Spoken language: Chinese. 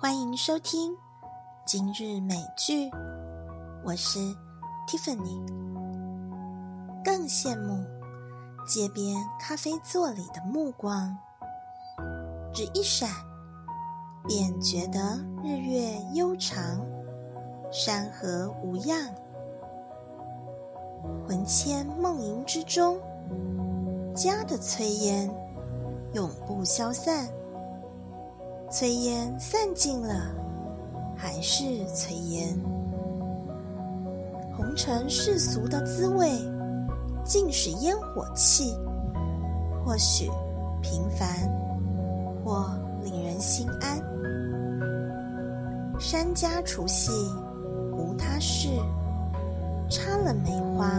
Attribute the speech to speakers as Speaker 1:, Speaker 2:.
Speaker 1: 欢迎收听今日美剧，我是 Tiffany。更羡慕街边咖啡座里的目光，只一闪，便觉得日月悠长，山河无恙，魂牵梦萦之中，家的炊烟永不消散。炊烟散尽了，还是炊烟。红尘世俗的滋味，尽是烟火气。或许平凡，或令人心安。山家除夕无他事，插了梅花。